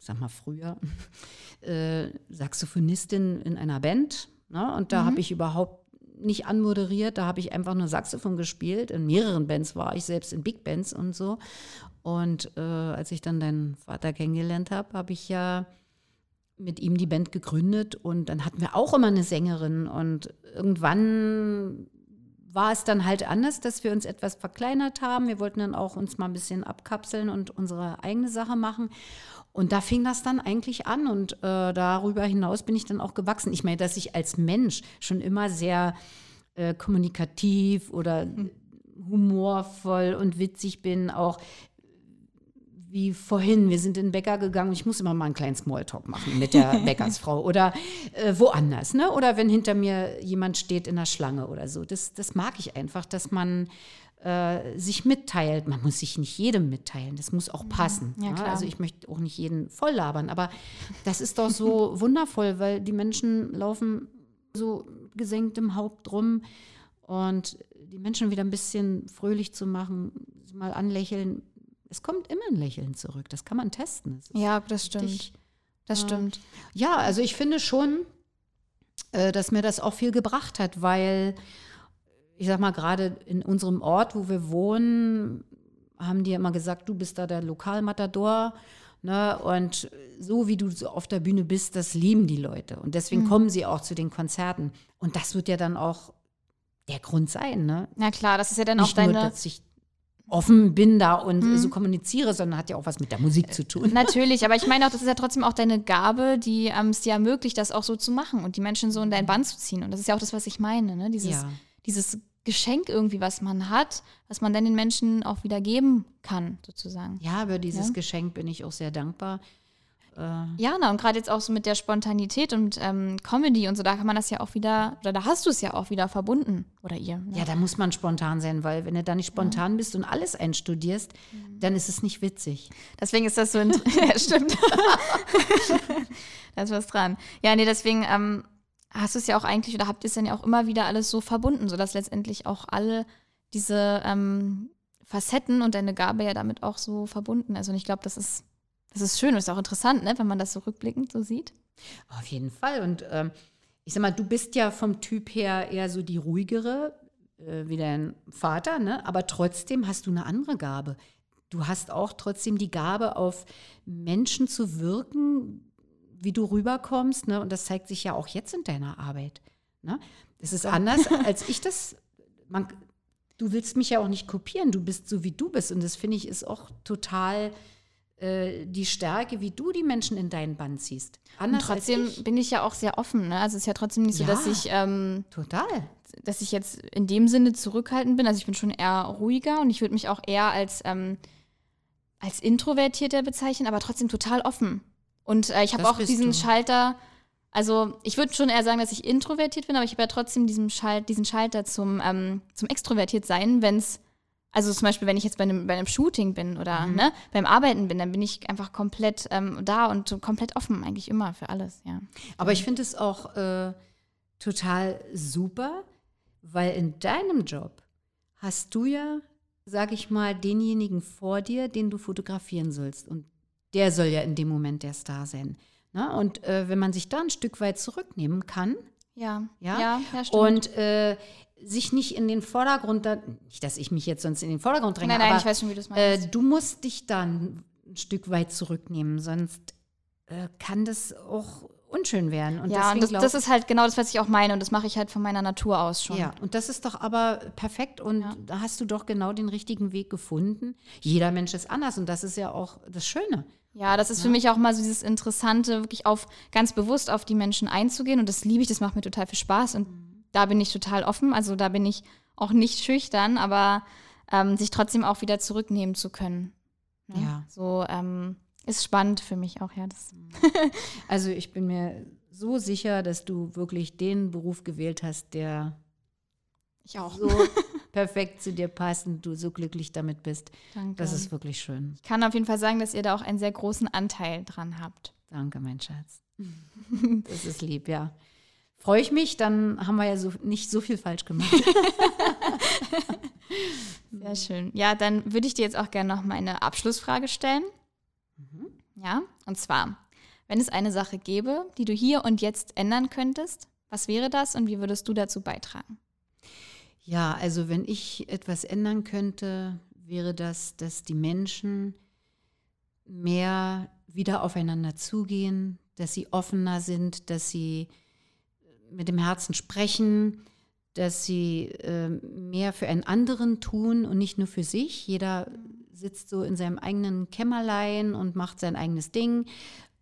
sag mal früher, *laughs* äh, Saxophonistin in einer Band. Ne? Und da mhm. habe ich überhaupt nicht anmoderiert, da habe ich einfach nur Saxophon gespielt. In mehreren Bands war ich, selbst in Big Bands und so. Und äh, als ich dann deinen Vater kennengelernt habe, habe ich ja mit ihm die Band gegründet und dann hatten wir auch immer eine Sängerin und irgendwann war es dann halt anders, dass wir uns etwas verkleinert haben. Wir wollten dann auch uns mal ein bisschen abkapseln und unsere eigene Sache machen. Und da fing das dann eigentlich an und äh, darüber hinaus bin ich dann auch gewachsen. Ich meine, dass ich als Mensch schon immer sehr äh, kommunikativ oder hm. humorvoll und witzig bin, auch wie vorhin, wir sind in den Bäcker gegangen, ich muss immer mal einen kleinen Smalltalk machen mit der *laughs* Bäckersfrau oder äh, woanders, ne? Oder wenn hinter mir jemand steht in der Schlange oder so. Das, das mag ich einfach, dass man äh, sich mitteilt. Man muss sich nicht jedem mitteilen, das muss auch passen. Ja, ja? Also ich möchte auch nicht jeden voll labern, aber das ist doch so *laughs* wundervoll, weil die Menschen laufen so gesenkt im Haupt rum und die Menschen wieder ein bisschen fröhlich zu machen, mal anlächeln, es kommt immer ein Lächeln zurück. Das kann man testen. Das ja, das stimmt. Das stimmt. Ja, also ich finde schon, äh, dass mir das auch viel gebracht hat, weil ich sag mal, gerade in unserem Ort, wo wir wohnen, haben die immer gesagt, du bist da der Lokalmatador. Ne? Und so wie du so auf der Bühne bist, das lieben die Leute. Und deswegen mhm. kommen sie auch zu den Konzerten. Und das wird ja dann auch der Grund sein. Ne? Na klar, das ist ja dann Nicht auch deine. Nur, dass ich offen bin da und mhm. so kommuniziere, sondern hat ja auch was mit der Musik zu tun. Natürlich, aber ich meine auch, das ist ja trotzdem auch deine Gabe, die ähm, es dir ermöglicht, das auch so zu machen und die Menschen so in dein Band zu ziehen. Und das ist ja auch das, was ich meine, ne? Dieses, ja. dieses Geschenk irgendwie, was man hat, was man dann den Menschen auch wieder geben kann, sozusagen. Ja, über dieses ja? Geschenk bin ich auch sehr dankbar. Äh ja, na, und gerade jetzt auch so mit der Spontanität und ähm, Comedy und so, da kann man das ja auch wieder, oder da hast du es ja auch wieder verbunden, oder ihr. Ne? Ja, da muss man spontan sein, weil wenn du da nicht spontan ja. bist und alles einstudierst, mhm. dann ist es nicht witzig. Deswegen ist das so, *laughs* ja, stimmt. da ist was dran. Ja, nee, deswegen, ähm, hast du es ja auch eigentlich oder habt ihr es dann ja auch immer wieder alles so verbunden, sodass letztendlich auch alle diese ähm, Facetten und deine Gabe ja damit auch so verbunden ist. Und ich glaube, das ist, das ist schön und ist auch interessant, ne, wenn man das so rückblickend so sieht. Auf jeden Fall. Und ähm, ich sag mal, du bist ja vom Typ her eher so die ruhigere, äh, wie dein Vater, ne? aber trotzdem hast du eine andere Gabe. Du hast auch trotzdem die Gabe, auf Menschen zu wirken, wie du rüberkommst. Ne? Und das zeigt sich ja auch jetzt in deiner Arbeit. Ne? Es ist anders, *laughs* als ich das. Man, du willst mich ja auch nicht kopieren. Du bist so, wie du bist. Und das finde ich ist auch total die Stärke, wie du die Menschen in deinen Band ziehst. Anders und trotzdem ich. bin ich ja auch sehr offen. Ne? Also es ist ja trotzdem nicht so, ja, dass ich. Ähm, total. Dass ich jetzt in dem Sinne zurückhaltend bin. Also ich bin schon eher ruhiger und ich würde mich auch eher als. Ähm, als introvertierter bezeichnen, aber trotzdem total offen. Und äh, ich habe auch diesen du. Schalter, also ich würde schon eher sagen, dass ich introvertiert bin, aber ich habe ja trotzdem diesen, Schalt, diesen Schalter zum, ähm, zum extrovertiert sein, wenn es, also zum Beispiel, wenn ich jetzt bei einem, bei einem Shooting bin oder mhm. ne, beim Arbeiten bin, dann bin ich einfach komplett ähm, da und komplett offen eigentlich immer für alles, ja. Aber ich finde es auch äh, total super, weil in deinem Job hast du ja, sag ich mal, denjenigen vor dir, den du fotografieren sollst. Und der soll ja in dem Moment der Star sein. Ne? Und äh, wenn man sich da ein Stück weit zurücknehmen kann, ja, ja, ja, ja stimmt. und äh, sich nicht in den Vordergrund, da, nicht, dass ich mich jetzt sonst in den Vordergrund dränge, nein, nein, aber ich weiß schon, wie du es meinst. Äh, du musst dich dann ein Stück weit zurücknehmen, sonst äh, kann das auch unschön werden. Und ja, und das, das, ist halt genau das, was ich auch meine. Und das mache ich halt von meiner Natur aus schon. Ja, und das ist doch aber perfekt. Und ja. da hast du doch genau den richtigen Weg gefunden. Jeder Mensch ist anders. Und das ist ja auch das Schöne. Ja, das ist ja. für mich auch mal so dieses Interessante, wirklich auf ganz bewusst auf die Menschen einzugehen. Und das liebe ich, das macht mir total viel Spaß. Und mhm. Da bin ich total offen. Also da bin ich auch nicht schüchtern, aber ähm, sich trotzdem auch wieder zurücknehmen zu können. Ne? Ja. So ähm, ist spannend für mich auch, ja. Mhm. also ich bin mir so sicher, dass du wirklich den Beruf gewählt hast, der ich auch. so *laughs* perfekt zu dir passt und du so glücklich damit bist. Danke. Das ist wirklich schön. Ich kann auf jeden Fall sagen, dass ihr da auch einen sehr großen Anteil dran habt. Danke, mein Schatz. *laughs* das ist lieb, ja. Freue ich mich, dann haben wir ja so, nicht so viel falsch gemacht. *laughs* sehr schön. Ja, dann würde ich dir jetzt auch gerne noch meine Abschlussfrage stellen. Mhm. Ja, und zwar, wenn es eine Sache gäbe, die du hier und jetzt ändern könntest, was wäre das und wie würdest du dazu beitragen? Ja, also wenn ich etwas ändern könnte, wäre das, dass die Menschen mehr wieder aufeinander zugehen, dass sie offener sind, dass sie mit dem Herzen sprechen, dass sie äh, mehr für einen anderen tun und nicht nur für sich. Jeder sitzt so in seinem eigenen Kämmerlein und macht sein eigenes Ding,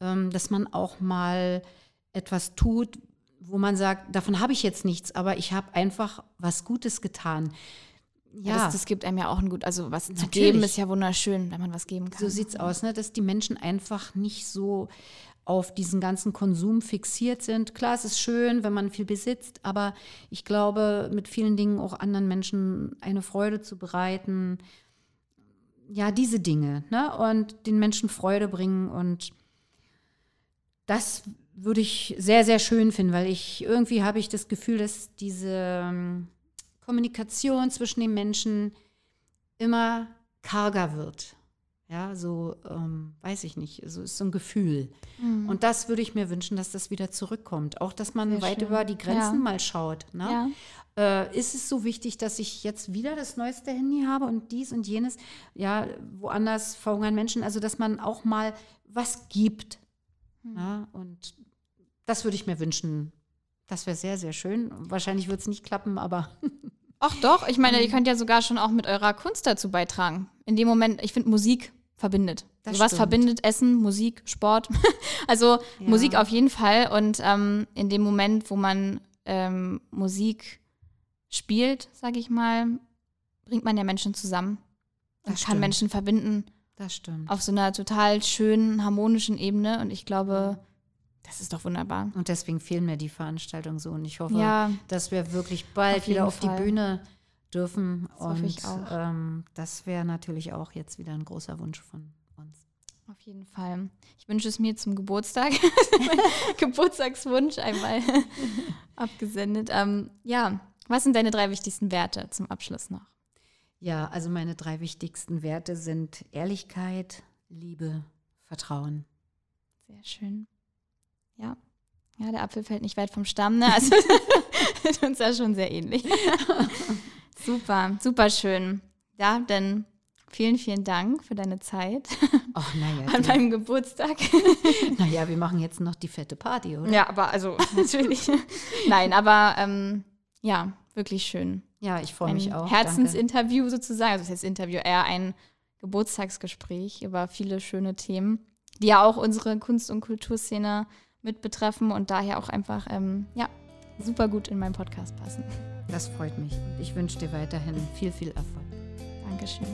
ähm, dass man auch mal etwas tut, wo man sagt, davon habe ich jetzt nichts, aber ich habe einfach was Gutes getan. Ja, ja das, das, gibt einem ja auch ein gut, also was Natürlich. zu geben ist ja wunderschön, wenn man was geben kann. So sieht es aus, ne? dass die Menschen einfach nicht so auf diesen ganzen Konsum fixiert sind. Klar, es ist schön, wenn man viel besitzt, aber ich glaube, mit vielen Dingen auch anderen Menschen eine Freude zu bereiten. Ja, diese Dinge, ne? Und den Menschen Freude bringen und das würde ich sehr, sehr schön finden, weil ich irgendwie habe ich das Gefühl, dass diese ähm, Kommunikation zwischen den Menschen immer karger wird. Ja, so, ähm, weiß ich nicht, so ist so ein Gefühl. Mhm. Und das würde ich mir wünschen, dass das wieder zurückkommt. Auch, dass man Sehr weit schön. über die Grenzen Ja. mal schaut. Ne? Ja. Äh, ist es so wichtig, dass ich jetzt wieder das neueste Handy habe und dies und jenes? Ja, woanders verhungern Menschen. Also, dass man auch mal was gibt. Hm. Ja, und das würde ich mir wünschen. Das wäre sehr, sehr schön. Wahrscheinlich wird es nicht klappen, aber *laughs* Ach doch, ich meine, ihr könnt ja sogar schon auch mit eurer Kunst dazu beitragen. In dem Moment, ich finde, Musik verbindet. Das So was verbindet Essen, Musik, Sport. *laughs* also Ja. Musik auf jeden Fall. Und ähm, in dem Moment, wo man ähm, Musik spielt, sage ich mal, bringt man ja Menschen zusammen und Das kann stimmt. Menschen verbinden das stimmt. auf so einer total schönen, harmonischen Ebene. Und ich glaube, das ist doch wunderbar. Und deswegen fehlen mir die Veranstaltungen so. Und ich hoffe, Ja, dass wir wirklich bald wieder auf Fall. die Bühne dürfen. Das hoffe und ich auch. Ähm, das wäre natürlich auch jetzt wieder ein großer Wunsch von uns. Auf jeden Fall. Ich wünsche es mir zum Geburtstag. *laughs* Geburtstagswunsch einmal *laughs* abgesendet. Ähm, ja, was sind deine drei wichtigsten Werte zum Abschluss noch? Ja, also meine drei wichtigsten Werte sind Ehrlichkeit, Liebe, Vertrauen. Sehr schön. Ja. Ja, der Apfel fällt nicht weit vom Stamm, ne? Also *laughs* ist uns ja schon sehr ähnlich. Super, super schön. Ja, dann vielen, vielen Dank für deine Zeit Ach, naja, an meinem Geburtstag. naja, wir machen jetzt noch die fette Party, oder? Ja, aber also *laughs* natürlich. Nein, aber ähm, ja, wirklich schön. Ja, ich freue mich auch. Herzensinterview sozusagen. Also das heißt Interview, eher ein Geburtstagsgespräch über viele schöne Themen, die ja auch unsere Kunst- und Kulturszene mit betreffen und daher auch einfach ähm, ja, super gut in meinen Podcast passen. Das freut mich. Und ich wünsche dir weiterhin viel, viel Erfolg. Dankeschön.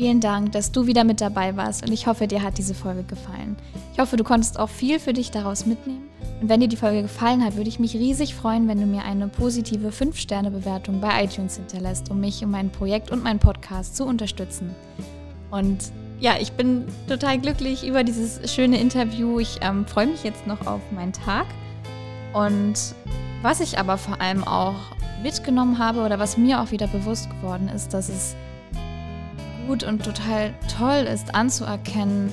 Vielen Dank, dass du wieder mit dabei warst und ich hoffe, dir hat diese Folge gefallen. Ich hoffe, du konntest auch viel für dich daraus mitnehmen. Und wenn dir die Folge gefallen hat, würde ich mich riesig freuen, wenn du mir eine positive 5-Sterne-Bewertung bei iTunes hinterlässt, um mich und mein Projekt und meinen Podcast zu unterstützen. Und ja, ich bin total glücklich über dieses schöne Interview. Ich ähm, freue mich jetzt noch auf meinen Tag. Und was ich aber vor allem auch mitgenommen habe oder was mir auch wieder bewusst geworden ist, dass es gut und total toll ist, anzuerkennen,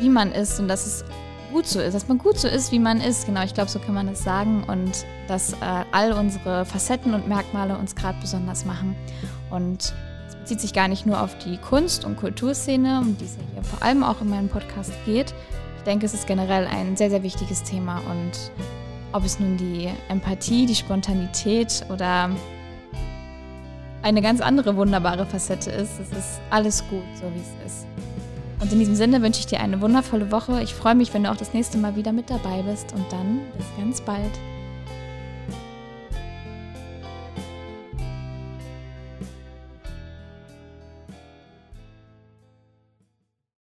wie man ist und dass es gut so ist, dass man gut so ist, wie man ist. Genau, ich glaube, so kann man es sagen und dass äh, all unsere Facetten und Merkmale uns gerade besonders machen. Und es bezieht sich gar nicht nur auf die Kunst- und Kulturszene, um die es ja hier vor allem auch in meinem Podcast geht. Ich denke, es ist generell ein sehr, sehr wichtiges Thema und ob es nun die Empathie, die Spontanität oder eine ganz andere wunderbare Facette ist. Es ist alles gut, so wie es ist. Und in diesem Sinne wünsche ich dir eine wundervolle Woche. Ich freue mich, wenn du auch das nächste Mal wieder mit dabei bist und dann bis ganz bald.